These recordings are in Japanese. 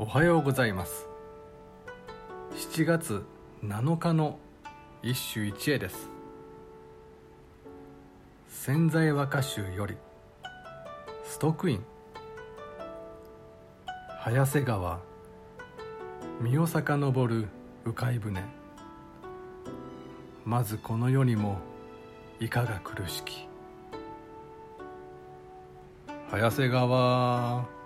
おはようございます。7月7日の一首一会です。潜在和歌集よりストックイン。早瀬川身を遡る鵜飼船。まずこの世にもいかが苦しき。早瀬川。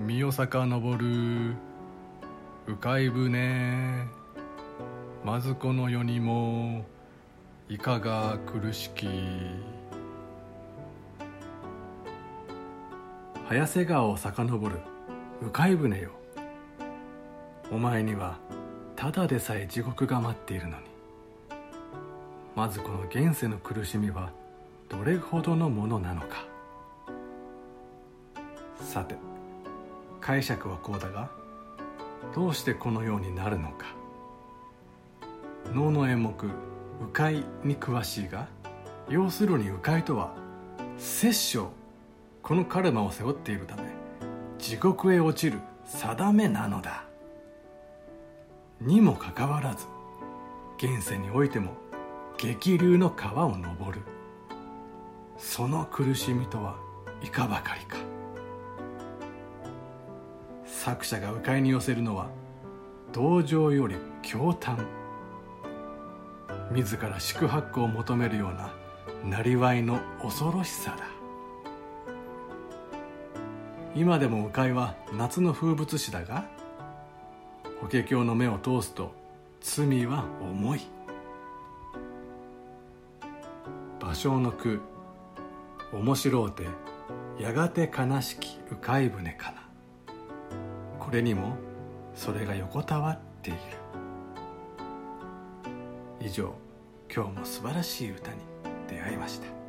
身を遡る。鵜飼船。まずこの世にもいかが苦しき。早瀬川を遡る。鵜飼船よ。お前にはただでさえ地獄が待っているのに。まずこの現世の苦しみはどれほどのものなのか。さて解釈はこうだがどうしてこのようになるのか。能の演目「鵜飼」に詳しいが要するに鵜飼とは殺生このカルマを背負っているため地獄へ落ちる定めなのだ。にもかかわらず現世においても激流の川を登る。その苦しみとはいかばかりか。作者が鵜飼に寄せるのは同情より驚嘆。自ら宿泊を求めるようななりわいの恐ろしさだ。今でも鵜飼は夏の風物詩だが法華経の目を通すと罪は重い。芭蕉の句「面白うてやがて悲しき鵜飼船かな」これにもそれが横たわっている。以上今日も素晴らしい歌に出会いました。